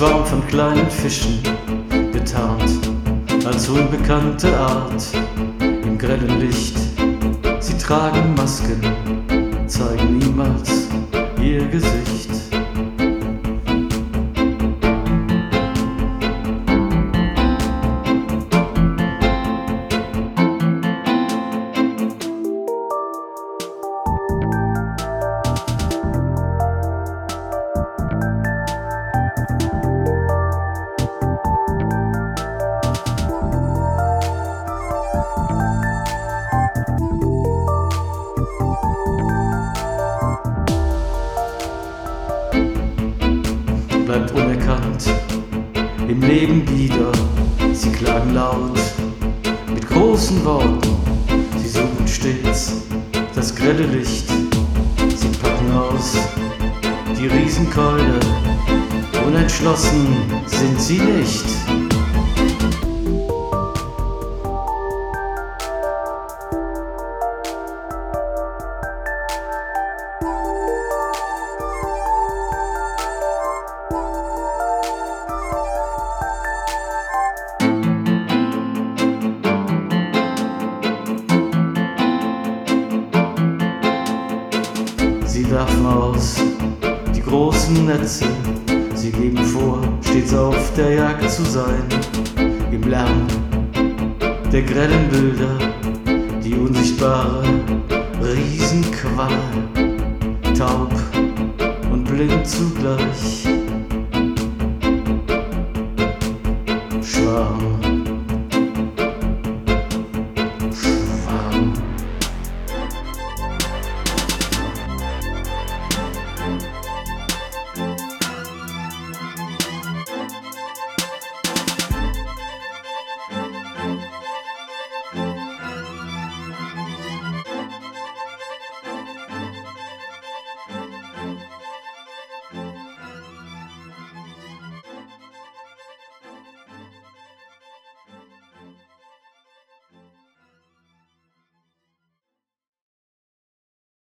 Schwarm von kleinen Fischen, getarnt als unbekannte Art im grellen Licht. Sie tragen Masken, zeigen niemals ihr Gesicht. Bleibt unerkannt im Leben wieder. Sie klagen laut mit großen Worten. Sie suchen stets das grelle Licht. Sie packen aus die Riesenkeule. Unentschlossen sind sie nicht. Werfen aus die großen Netze, sie geben vor, stets auf der Jagd zu sein. Im Lärm der grellen Bilder, die unsichtbare Riesenqual, taub und blind zugleich.